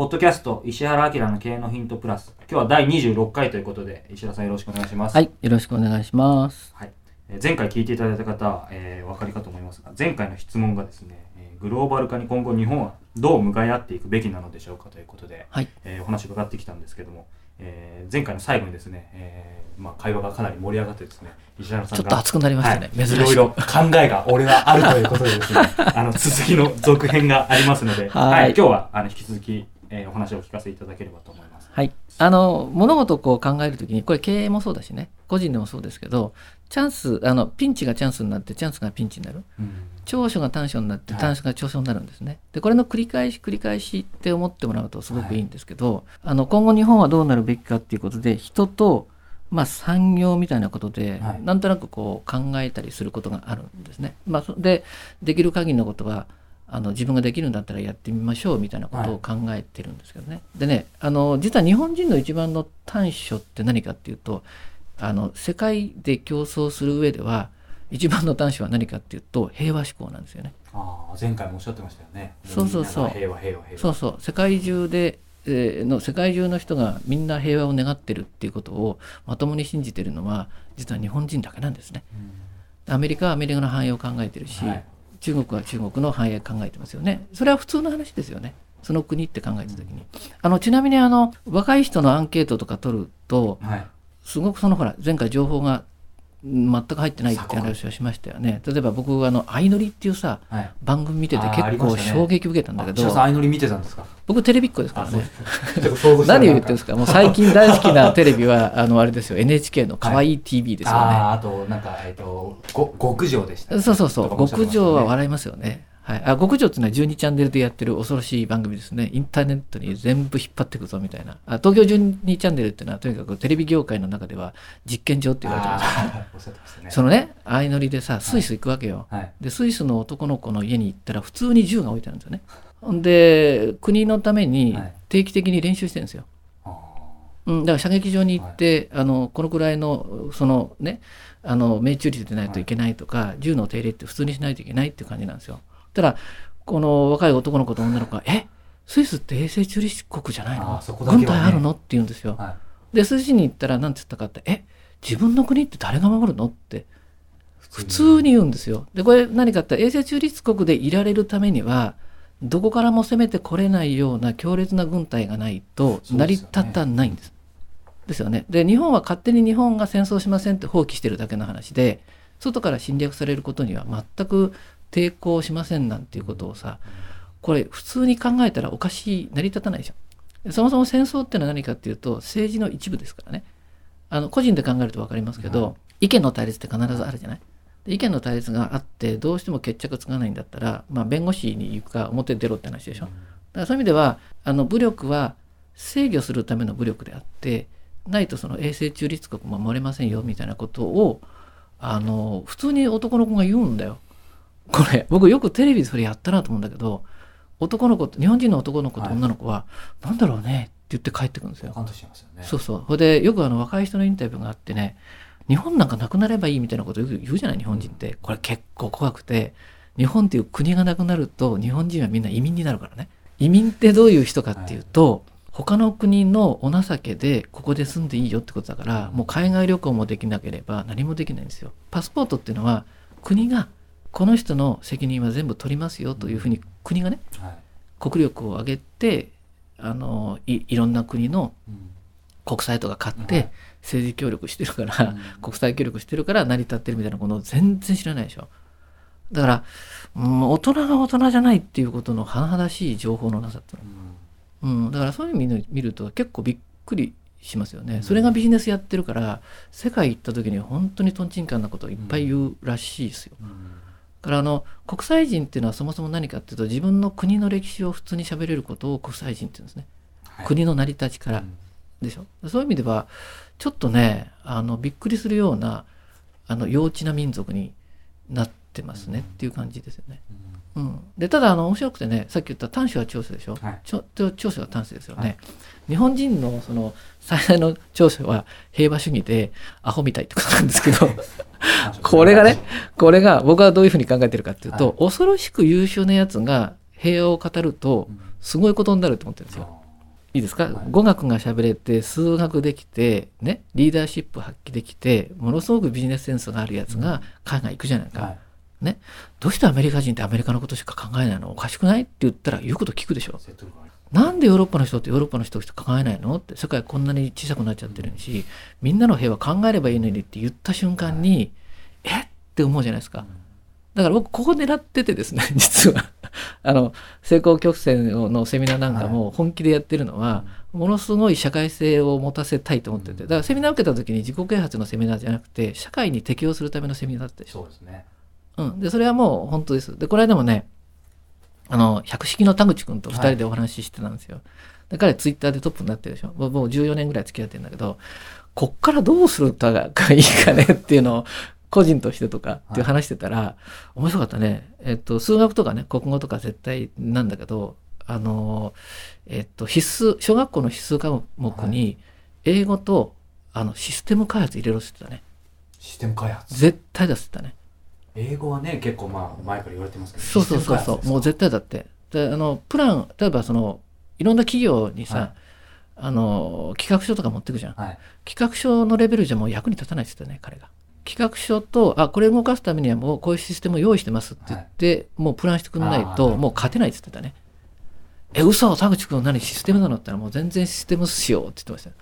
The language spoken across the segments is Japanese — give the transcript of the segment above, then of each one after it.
ポッドキャスト、石原明の経営のヒントプラス。今日は第26回ということで、石原さんよろしくお願いします。はい、よろしくお願いします。はい。えー前回聞いていただいた方は、えーお分かりかと思いますが、前回の質問がですね、えーグローバル化に今後日本はどう向かい合っていくべきなのでしょうかということで、はい、えーお話を伺ってきたんですけども、えー前回の最後にですね、えーまあ、会話がかなり盛り上がってですね、石原さんがちょっと熱くなりましたね。はい、珍しい。いろいろ考えが俺はあるということでですね、あの続きの続編がありますので、はい。今日はあの引き続き、えーお話をお聞かせいただければと思います。はい。あの、物事をこう考えるときに、これ経営もそうだしね、個人でもそうですけど、チャンス、あの、ピンチがチャンスになって、チャンスがピンチになる。うん長所が短所になって、はい短所が長所になるんですね。で、これの繰り返し繰り返しって思ってもらうとすごくいいんですけど、あの、今後日本はどうなるべきかっていうことで、人と、まあ、産業みたいなことで、はいなんとなくこう考えたりすることがあるんですね。まあ、そで、できる限りのことは、あの自分ができるんだったらやってみましょうみたいなことを考えてるんですけどね。でねあの実は日本人の一番の短所って何かっていうとあの世界で競争する上では一番の短所は何かっていうと平和志向なんですよね。ああ前回もおっしゃってましたよね。そうそうそう平和平和平和。そうそう世界中で、えーの世界中の人がみんな平和を願ってるっていうことをまともに信じてるのは実は日本人だけなんですね。アメリカはアメリカの繁栄を考えてるし、はい中国は中国の繁栄を考えてますよね。それは普通の話ですよね。その国って考えた時に。あのちなみにあの若い人のアンケートとか取るとうんはい。すごくそのほら前回情報がうん全く入ってないって話をしましたよね。例えば僕あの相乗りっていうさはい。番組見てて結構衝撃受けたんだけど、あ石原さん相乗り見てたんですか？僕テレビっ子ですからね。何を言ってるんですか？もう最近大好きなテレビは あのあれですよ NHK の可愛い TV ですよね。ああーあとなんかえっ、とご極上でしたね、そうそうそう、極上は笑いますよね。はい、あ極上っていうのは12チャンネルでやってる恐ろしい番組ですね。インターネットに全部引っ張っていくぞみたいな。あ東京12チャンネルっていうのはとにかくテレビ業界の中では実験場って言われてますよね。ね。そのね、相乗りでさ、スイス行くわけよ。はい。で、スイスの男の子の家に行ったら普通に銃が置いてあるんですよね。ほんで、国のためにはい定期的に練習してるんですよ。あうん、だから射撃場に行って、あのこのくらいのそのねあの命中率でないといけないとか、銃の手入れって普通にしないといけないっていう感じなんですよ。ただこの若い男の子と女の子が「え？スイスって衛星中立国じゃないあのね軍隊あるの?」って言うんですよ。ーはい。でスイスに行ったら何て言ったかって「え？自分の国って誰が守るの?」って普通に言うんですよ。でこれ何かって衛星中立国でいられるためにはどこからも攻めてこれないような強烈な軍隊がないと成り立たないんです。ですよね。で日本は勝手に日本が戦争しませんって放棄してるだけの話で外から侵略されることには全く抵抗しませんなんていうことをさこれ普通に考えたらおかしい成り立たないでしょ。そもそも戦争ってのは何かっていうと政治の一部ですからね。あの個人で考えると分かりますけど、はい意見の対立って必ずあるじゃない？で意見の対立があってどうしても決着つかないんだったら、まあ、弁護士に行くか表に出ろって話でしょ？だからそういう意味ではあの武力は制御するための武力であってないとその永世中立国守れませんよみたいなことをあの普通に男の子が言うんだよ。これ僕よくテレビでそれやったなと思うんだけど男の子と日本人の男の子と女の子は、なんだろうねって言って帰ってくるんですよ。感動しますよね。そうそう。それでよくあの若い人のインタビューがあってね、日本なんかなくなればいいみたいなことよく言うじゃない、日本人って。これ結構怖くて、日本っていう国がなくなると、日本人はみんな移民になるからね。移民ってどういう人かっていうと、他の国のお情けでここで住んでいいよってことだから、もう海外旅行もできなければ何もできないんですよ。パスポートっていうのは国がこの人の責任は全部取りますよというふうに国がね、はい。国力を上げてあのいいろんな国のうん国債とか買っはいて政治協力してるから、うん。国際協力してるから成り立ってるみたいなことを全然知らないでしょ。だから、うん、大人が大人じゃないっていうことの甚だしい情報のなさっていううん。の、うん、だからそういう意味で見ると結構びっくりしますよね、うん。それがビジネスやってるから世界行った時に本当にとんちんかんなことをいっぱい言うらしいですよ、うん。だからあの国際人っていうのはそもそも何かっていうと自分の国の歴史を普通に喋れることを国際人っていうんですね、はい。国の成り立ちから、うん。でしょ。そういう意味ではちょっとねあのびっくりするようなあの幼稚な民族になってますねっていう感じですよね。うんうん、でただあの面白くてねさっき言った短所は長所でしょ、はい。ちょ長所は短所ですよね、はい。日本人のその最大の長所は平和主義でアホみたいってことなんですけど これがねこれが僕はどういうふうに考えてるかっていうと、はい。恐ろしく優秀なやつが平和を語るとうん。すごいことになると思ってるんですよ。いいですか、はい。語学が喋れて数学できて、ね、リーダーシップ発揮できてものすごくビジネスセンスがあるやつが海外行くじゃないか、はいどうしてアメリカ人ってアメリカのことしか考えないの？おかしくない？って言ったら言うこと聞くでしょ。なんでヨーロッパの人ってヨーロッパの人しか考えないの？って世界こんなに小さくなっちゃってるしみんなの平和考えればいいのにって言った瞬間に、え？って思うじゃないですか。だから僕ここ狙っててですね 実は。あの成功曲線のセミナーなんかも本気でやってるのは、ものすごい社会性を持たせたいと思ってて。だからセミナー受けた時に自己啓発のセミナーじゃなくて社会に適応するためのセミナーだったでしょそうですねうん、でそれはもう本当です。でこの間もねあの百式の田口君と2人でお話ししてたんですよ。で彼ツイッターでトップになってるでしょ。もうもう14年ぐらい付き合ってるんだけどこっからどうするかがいいかねっていうのを個人としてとかっていう話してたら、面白かったね、えっと、数学とかね国語とか絶対なんだけどあの、えっと、必須小学校の必須科目に英語とあのシステム開発入れろって言ってたね。システム開発。絶対だってたね。英語はね結構まあ前から言われてますけどそうそうそうそう。もう絶対だって。であのプラン例えばそのいろんな企業にさ、はい。あの企画書とか持ってくじゃん。はい。企画書のレベルじゃもう役に立たないって言ってたね彼が。企画書とあこれ動かすためにはもうこういうシステムを用意してますって言って、もうプランしてくんないともう勝てないって言ってたね。え嘘田口君何システムなのって言ったらもう全然システムしようって言ってましたよ。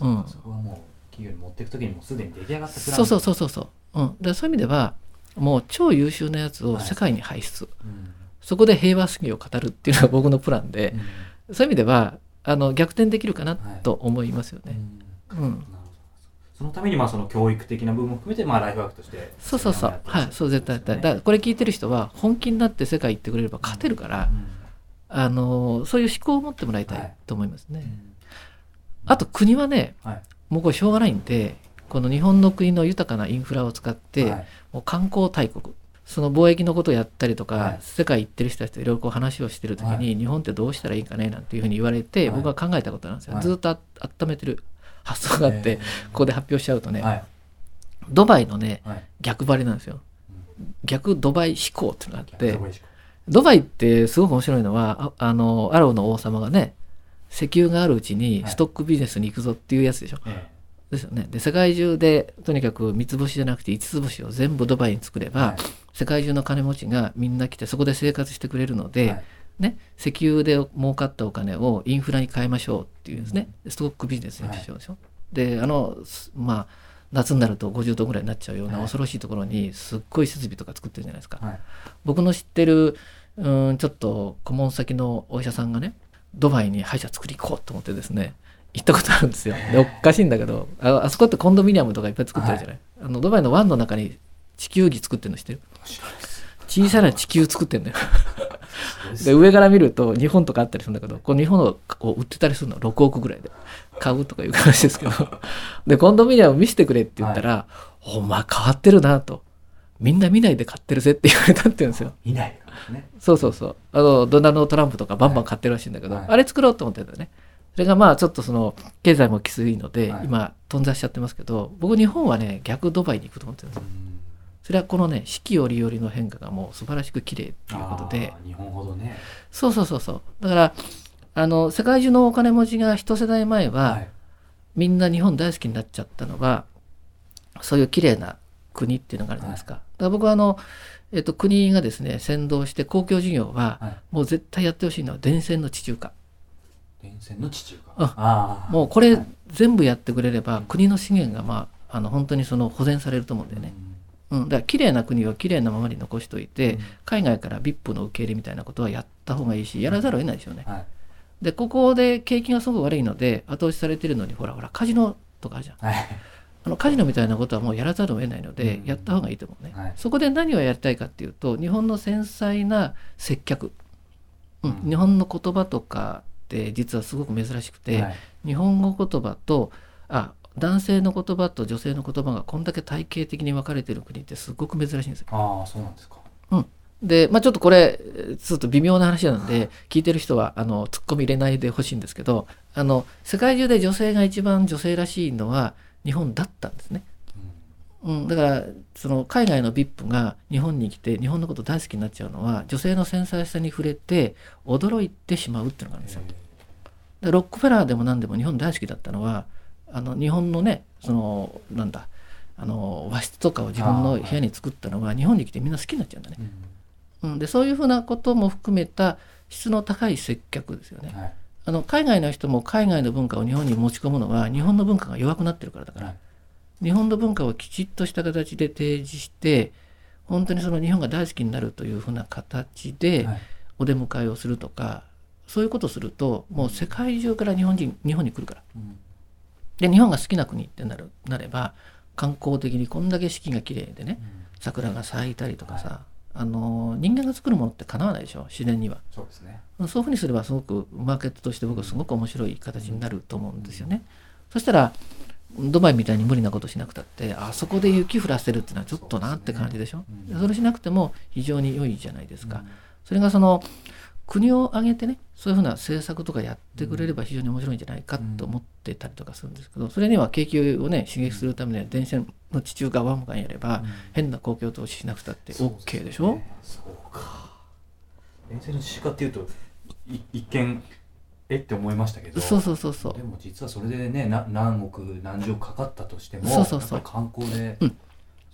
うん。そこはもう企業に持っていくときにもうすでに出来上がったプラン。そうそうそうそうそう、うん、でそういう意味ではもう超優秀なやつを世界に輩出、うん。そこで平和主義を語るっていうのが僕のプランで、うん。そういう意味ではあの逆転できるかなはいと思いますよね。うん。そのためにまあその教育的な部分も含めてまあライフワークとしてそうそうそう、はい、そう絶対。だからこれ聞いてる人は本気になって世界行ってくれれば勝てるから、あのそういう思考を持ってもらいたはいいと思いますね。うん。あと国はね、はい。もうこれしょうがないんで、この日本の国の豊かなインフラを使って、はい。もう観光大国。その貿易のことをやったりとか、はい。世界行ってる人たちといろいろこう話をしてる時に、はい。日本ってどうしたらいいかねなんていうふうに言われて、はい。僕は考えたことなんですよ。はい。ずっとあ温めてる発想があって、えーここで発表しちゃうとね、はい。ドバイのねはい。逆張りなんですよ。逆ドバイ思考っていうのがあってドバイってすごく面白いのは、ああの、アラブの王様がね、石油があるうちにはい。ストックビジネスに行くぞっていうやつでしょ。えですよね。で、世界中でとにかく三つ星じゃなくて五つ星を全部ドバイに作れば、えはい世界中の金持ちがみんな来てそこで生活してくれるので、はいね、石油で儲かったお金をインフラに変えましょうっていうんですね。ストックビジネスにしようでしょ。で、あの、すまあ、夏になると50度ぐらいになっちゃうようなはい恐ろしいところにすっごい設備とか作ってるじゃないですか。はい僕の知ってるうんちょっと顧問先のお医者さんがねドバイに歯医者作り行こうと思ってですね行ったことあるんですよ。でおかしいんだけどああそこってコンドミニアムとかいっぱい作ってるじゃない、あのドバイの湾の中に地球儀作ってるの知ってる？小さな地球作ってるのよ。で上から見ると日本とかあったりするんだけどこの日本を売ってたりするの。6億ぐらいで。買うとかいう話ですけど。でコンドミニアム見せてくれって言ったら、お前変わってるなと。みんな見ないで買ってるぜって言われたって言うんですよ。いない。ね。そうそうそう。あの、ドナルド・トランプとかバンバン買ってるらしいんだけど、はい。あれ作ろうと思ってたよね。それがまあちょっとその、経済もきついので、はい今、頓挫しちゃってますけど、僕日本はね、逆ドバイに行くと思ってるんですよ。それはこのね、四季折々の変化がもう素晴らしく綺麗っていうことで、日本ほどねそうそうそうそう。だから、あの、世界中のお金持ちが一世代前は、はいみんな日本大好きになっちゃったのは、そういう綺麗な国っていうのがあるじゃないですか。だから僕はあの、えっと、国がですね、先導して公共事業は、はいもう絶対やってほしいのは電線の地中化。電線の地中化あもうこれはい。全部やってくれれば国の資源がまああの本当にその保全されると思うんだよね。うん、だから綺麗な国は綺麗なままに残しておいて、うん。海外から VIP の受け入れみたいなことはやった方がいいしやらざるを得ないですよね。はい。でここで景気がすごく悪いので後押しされてるのにほらほらカジノとかあるじゃん。はい。あのカジノみたいなことはもうやらざるを得ないので、うん。やった方がいいと思うね、はい。そこで何をやりたいかっていうと日本の繊細な接客、うん。うん。日本の言葉とかって実はすごく珍しくて、はい日本語言葉とあ男性の言葉と女性の言葉がこんだけ体系的に分かれてる国ってすごく珍しいんですよ。ああそうなんですかで、まあ、ちょっとこれちょっと微妙な話なんで聞いてる人はあのツッコミ入れないでほしいんですけどあの世界中で女性が一番女性らしいのは日本だったんですね。うん、だからその海外の VIP が日本に来て日本のこと大好きになっちゃうのは女性の繊細さに触れて驚いてしまうっていうのがあるんですよ。でロックフェラーでも何でも日本大好きだったのはあの日本のねそのなんだあの和室とかを自分の部屋に作ったのは日本に来てみんな好きになっちゃうんだね。うんうん、でそういうふうなことも含めた質の高い接客ですよね。はいあの海外の人も海外の文化を日本に持ち込むのは日本の文化が弱くなってるからだから、はい日本の文化をきちっとした形で提示して本当にその日本が大好きになるというふうな形ではい。お出迎えをするとかそういうことをするともう世界中から日本人日本に来るから。うん。で日本が好きな国ってなるなれば観光的にこんだけ四季が綺麗でね桜が咲いたりとかさ、あの人間が作るものってかなわないでしょ自然には。そうですね。そういうふうにすればすごくマーケットとして僕はすごく面白い形になると思うんですよね。そしたらドバイみたいに無理なことしなくたってあそこで雪降らせるっていうのはちょっとなって感じでしょ？それしなくても非常に良いじゃないですか。うん。それがその国を挙げてねそういうふうな政策とかやってくれれば非常に面白いんじゃないかと思ってたりとかするんですけどそれには景気をね刺激するためには電線の地中側もがやればうん。変な公共投資しなくたって OK でしょ？そうか。電線の地下っていうとい一見えって思いましたけど。そうそうそうそう。でも実はそれでねな何億何十億かかったとしてもそうそうそう。観光で、うん。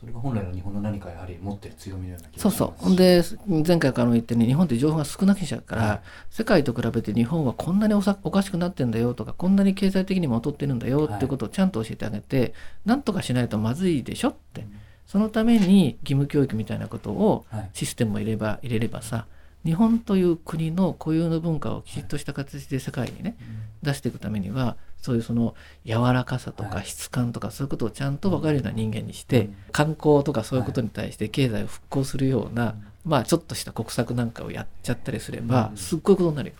それが本来の日本の何かやはり持ってる強みのような気そうがします。そうほんで前回からも言ってね日本って情報が少なくちゃうから、はい。世界と比べて日本はこんなにおさおかしくなってんだよとかこんなに経済的にも劣ってるんだよってい。うことをちゃんと教えてあげて、なんとかしないとまずいでしょって。そのために義務教育みたいなことをはい。システムを入れれば入れればさ日本という国の固有の文化をきちっとした形で世界にね出していくためにはそういうその柔らかさとはい。か質感とかそういうことをちゃんと分かるような人間にして、うん。観光とかそういうことに対して経済を復興するような、うん。まあちょっとした国策なんかをやっちゃったりすれば、うん。すっごいことになるよ。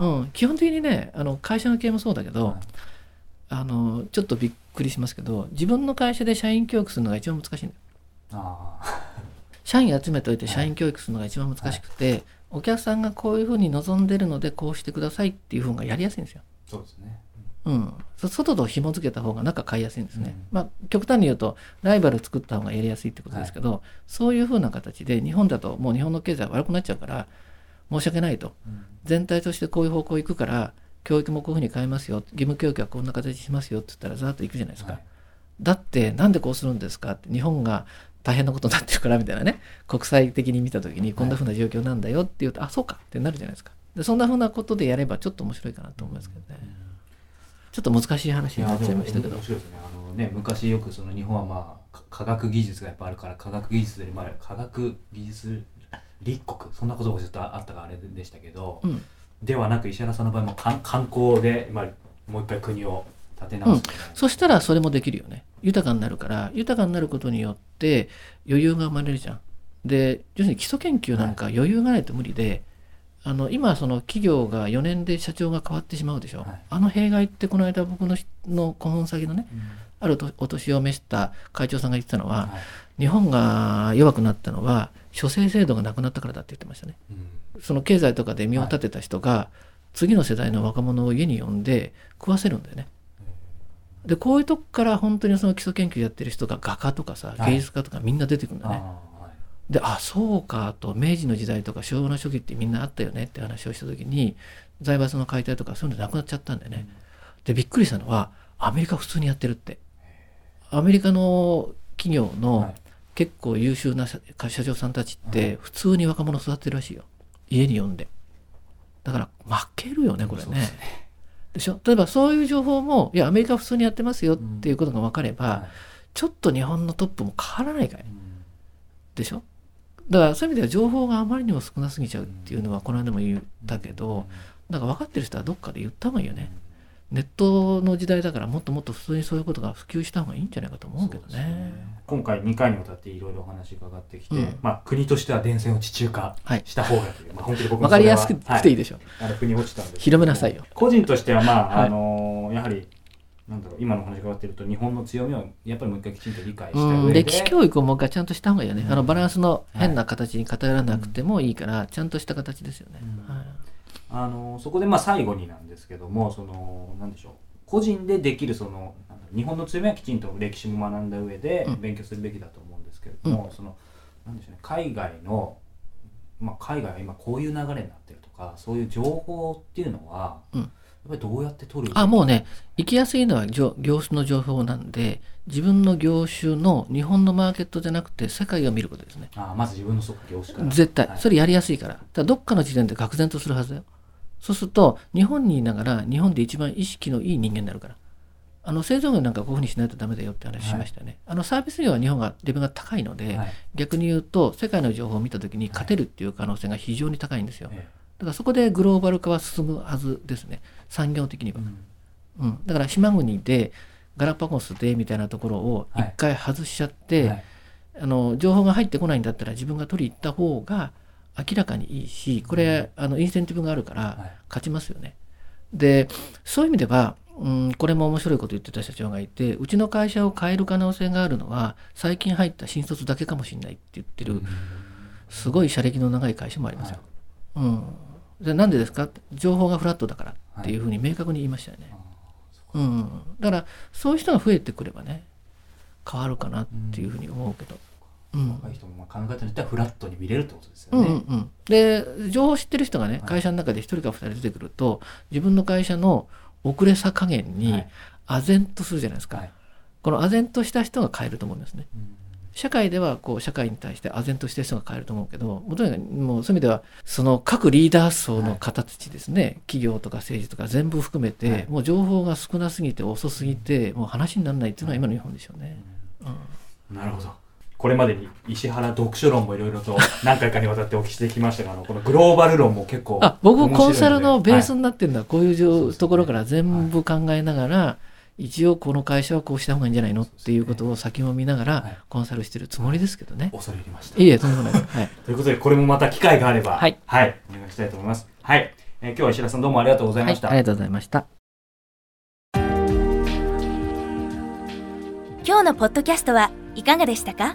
うん。基本的にねあの会社の経営もそうだけど、はい。あのちょっとびっくりしますけど自分の会社で社員教育するのが一番難しいんだよ。ああ社員集めといて社員教育するのが一番難しくて、お客さんがこういうふうに望んでるのでこうしてくださいっていうふうがやりやすいんですよ。そうですね。うん、そ外と紐付けた方が中買いやすいんですね。うん。まあ極端に言うとライバル作った方がやりやすいってことですけど、そういうふうな形で日本だともう日本の経済悪くなっちゃうから申し訳ないと。うん。全体としてこういう方向行くから教育もこういうふうに変えますよ。義務教育はこんな形にしますよって言ったらざーっと行くじゃないですか。はい。だってなんでこうするんですかって日本が大変なことになってるからみたいなね。国際的に見た時にこんなふうな状況なんだよって言うと、あそうかってなるじゃないですか。でそんなふうなことでやればちょっと面白いかなと思いますけどね、ちょっと難しい話になっちゃいましたけど。面白いですね。あのね昔よくその日本はまあか科学技術がやっぱあるから科学技術でまあ科学技術立国。そんなことがずっとあったからあれでしたけど、うん。ではなく石原さんの場合も観観光で、まあ、もう一回国を立て直す。みたいな、そしたらそれもできるよね。豊かになるから豊かになることによって余裕が生まれるじゃん。で要するに基礎研究なんか余裕がないと無理で、あの今その企業が4年で社長が変わってしまうでしょ、はい。あの弊害ってこの間僕のしの顧問先のねうん。あるとお年を召した会長さんが言ってたのは、はい。日本が弱くなったのは諸生制度がなくなったからだって言ってましたね。うん。その経済とかで身を立てた人が、次の世代の若者を家に呼んで食わせるんだよねでこういうとこから本当にその基礎研究やってる人が画家とかさはい。芸術家とかみんな出てくるんだあね、ーはい。であそうかと明治の時代とか昭和の初期ってみんなあったよねって話をした時に財閥の解体とかそういうのなくなっちゃったんだよね、でびっくりしたのはアメリカ普通にやってるって。アメリカの企業はのい。結構優秀な社社長さんたちって普通に若者育てるらしいよ。家に呼んで。だから負けるよねこれね。そうでしょ？例えばそういう情報もいやアメリカは普通にやってますよっていうことが分かれば、はい。ちょっと日本のトップも変わらないかいうん。でしょ？だからそういう意味では情報があまりにも少なすぎちゃうっていうのはこの間も言ったけどだから分かってる人はどっかで言った方がいいよねネットの時代だからもっともっと普通にそういうことが普及した方がいいんじゃないかと思うけどそうですね。今回2回にわたっていろいろお話伺ってきて、うん。まあ、国としては電線を地中化はいした方がという、まあ、本当に僕も分かりやすくはいていい。でしょ。あの腑に落ちたんです広めなさいよ。個人としてはまあ、はい。あのやはりなんだろう今のお話伺ってると日本の強みをやっぱりもう一回きちんと理解したうん、上で、歴史教育をもう一回ちゃんとした方がいいよね。うん。あのバランスの変な形に偏らなくてもいいから、ちゃんとした形ですよね。うん。はいあのそこでまあ最後になんですけどもそのなんでしょう。個人でできるその日本の強みはきちんと歴史も学んだ上でうん。勉強するべきだと思うんですけれども、そのなんでしょうね海外の、まあ、海外は今こういう流れになってるとかそういう情報っていうのは、うん。やっぱりどうやって取るあもうね行きやすいのは業業種の情報なんで自分の業種の日本のマーケットじゃなくて世界を見ることですね。あまず自分のそうか業種から。絶対。はい。それやりやすいから。だからどっかの時点で愕然とするはずだよそうすると日本にいながら日本で一番意識のいい人間になるから。あの製造業なんかこういうふうにしないとダメだよって話しましたよね、あのサービス業は日本がレベルが高いので、はい。逆に言うと世界の情報を見た時に勝てるっていう可能性が非常に高いんですよ、えだからそこでグローバル化は進むはずですね。産業的には。え、うん。うん、だから島国でガラパゴスでみたいなところを一回外しちゃって、はい。あの情報が入ってこないんだったら自分が取り行った方が明らかにいいしこれあのインセンティブがあるからはい。勝ちますよね。でそういう意味では、うん、これも面白いこと言ってた社長がいてうちの会社を変える可能性があるのは最近入った新卒だけかもしれないって言ってるすごい社歴の長い会社もありますよ。うん、でなんでですか？情報がフラットだからってい。うふうに明確に言いましたよね。うん、だからそういう人が増えてくればね変わるかなっていうふうに思うけど。うん若い人もまあ考え方によってはフラットに見れるってことですようんね。うんうん、で情報を知ってる人がねはい。会社の中で1人か2人出てくると自分の会社の遅れさ加減にはい。唖然とするじゃないですか、はい。この唖然とした人が変えると思うんですね。うん。社会ではこう社会に対して唖然とした人が変えると思うけどもうとにかくもうそういう意味ではその各リーダー層の形ですね、企業とか政治とか全部含めて、はい。もう情報が少なすぎて遅すぎてもう話にならないっていうのは今の日本でしょうね。うん。なるほど。これまでに石原読書論もいろいろと 何回かにわたってお聞きしてきましたが、あのこのグローバル論も結構あ僕面白いでコンサルのベースはいになってるのはこういうところから全部考えながら、一応この会社はこうした方がいいんじゃないの？っていうことを先も見ながはいらコンサルしてるつもりですけどね。恐れ入りました。いいえ、とんでもないです。はい。ということで、これもまた機会があれば、はいお願いしたいと思います。はい。えー今日は石原さんどうもありがとうございはい、ました。ありがとうございました。今日のポッドキャストはいかがでしたか？